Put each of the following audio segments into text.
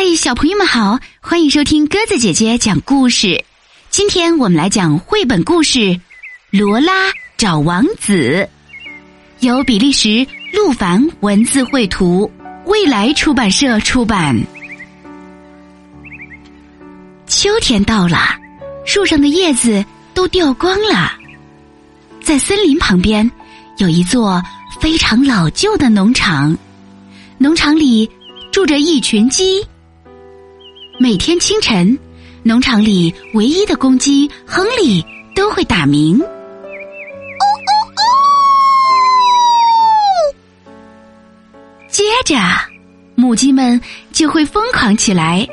嗨，小朋友们好，欢迎收听鸽子姐姐讲故事。今天我们来讲绘本故事《罗拉找王子》，由比利时陆凡文字绘图，未来出版社出版。秋天到了，树上的叶子都掉光了。在森林旁边，有一座非常老旧的农场，农场里住着一群鸡。每天清晨，农场里唯一的公鸡亨利都会打鸣。哦哦哦接着，母鸡们就会疯狂起来，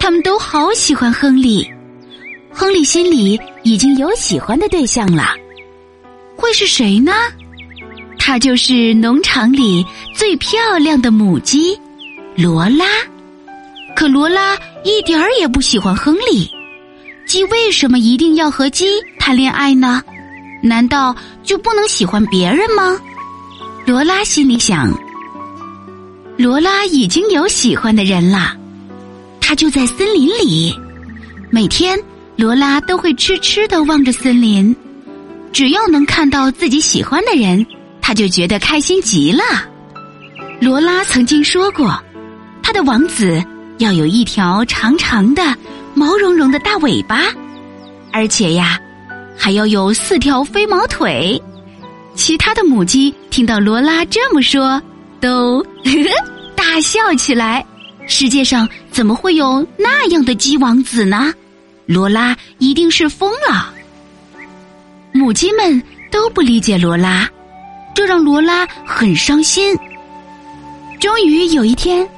他们都好喜欢亨利。亨利心里已经有喜欢的对象了，会是谁呢？她就是农场里最漂亮的母鸡罗拉。可罗拉一点儿也不喜欢亨利，鸡为什么一定要和鸡谈恋爱呢？难道就不能喜欢别人吗？罗拉心里想。罗拉已经有喜欢的人了，他就在森林里。每天，罗拉都会痴痴的望着森林，只要能看到自己喜欢的人，他就觉得开心极了。罗拉曾经说过，他的王子。要有一条长长的、毛茸茸的大尾巴，而且呀，还要有四条飞毛腿。其他的母鸡听到罗拉这么说，都 大笑起来。世界上怎么会有那样的鸡王子呢？罗拉一定是疯了。母鸡们都不理解罗拉，这让罗拉很伤心。终于有一天。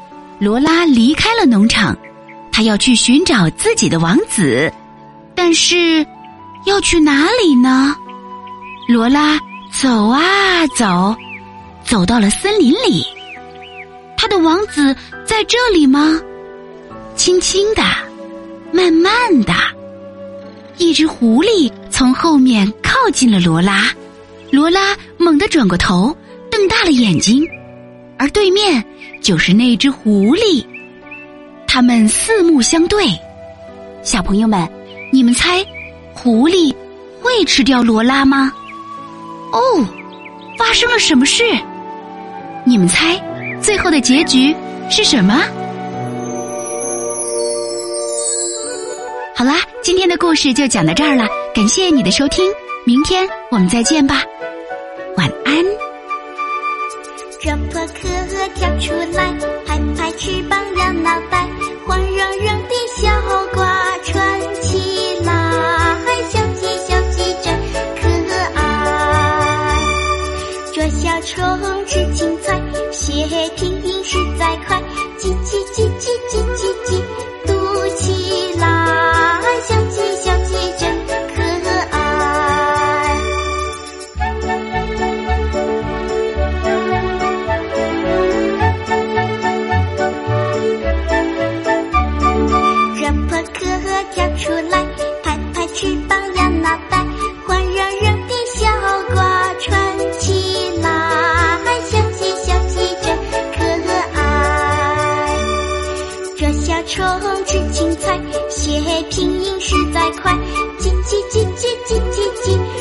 罗拉离开了农场，她要去寻找自己的王子，但是要去哪里呢？罗拉走啊走，走到了森林里。她的王子在这里吗？轻轻的，慢慢的，一只狐狸从后面靠近了罗拉。罗拉猛地转过头，瞪大了眼睛，而对面。就是那只狐狸，他们四目相对。小朋友们，你们猜，狐狸会吃掉罗拉吗？哦，发生了什么事？你们猜，最后的结局是什么？好啦，今天的故事就讲到这儿了，感谢你的收听，明天我们再见吧，晚安。热破壳跳出来，拍拍翅膀摇脑袋，黄茸茸的小瓜穿起来，小鸡小鸡真可爱。捉小虫吃青菜，写拼音实在快，叽叽叽叽叽叽叽。捉小虫吃青菜，写拼音实在快，叽叽叽叽叽叽叽。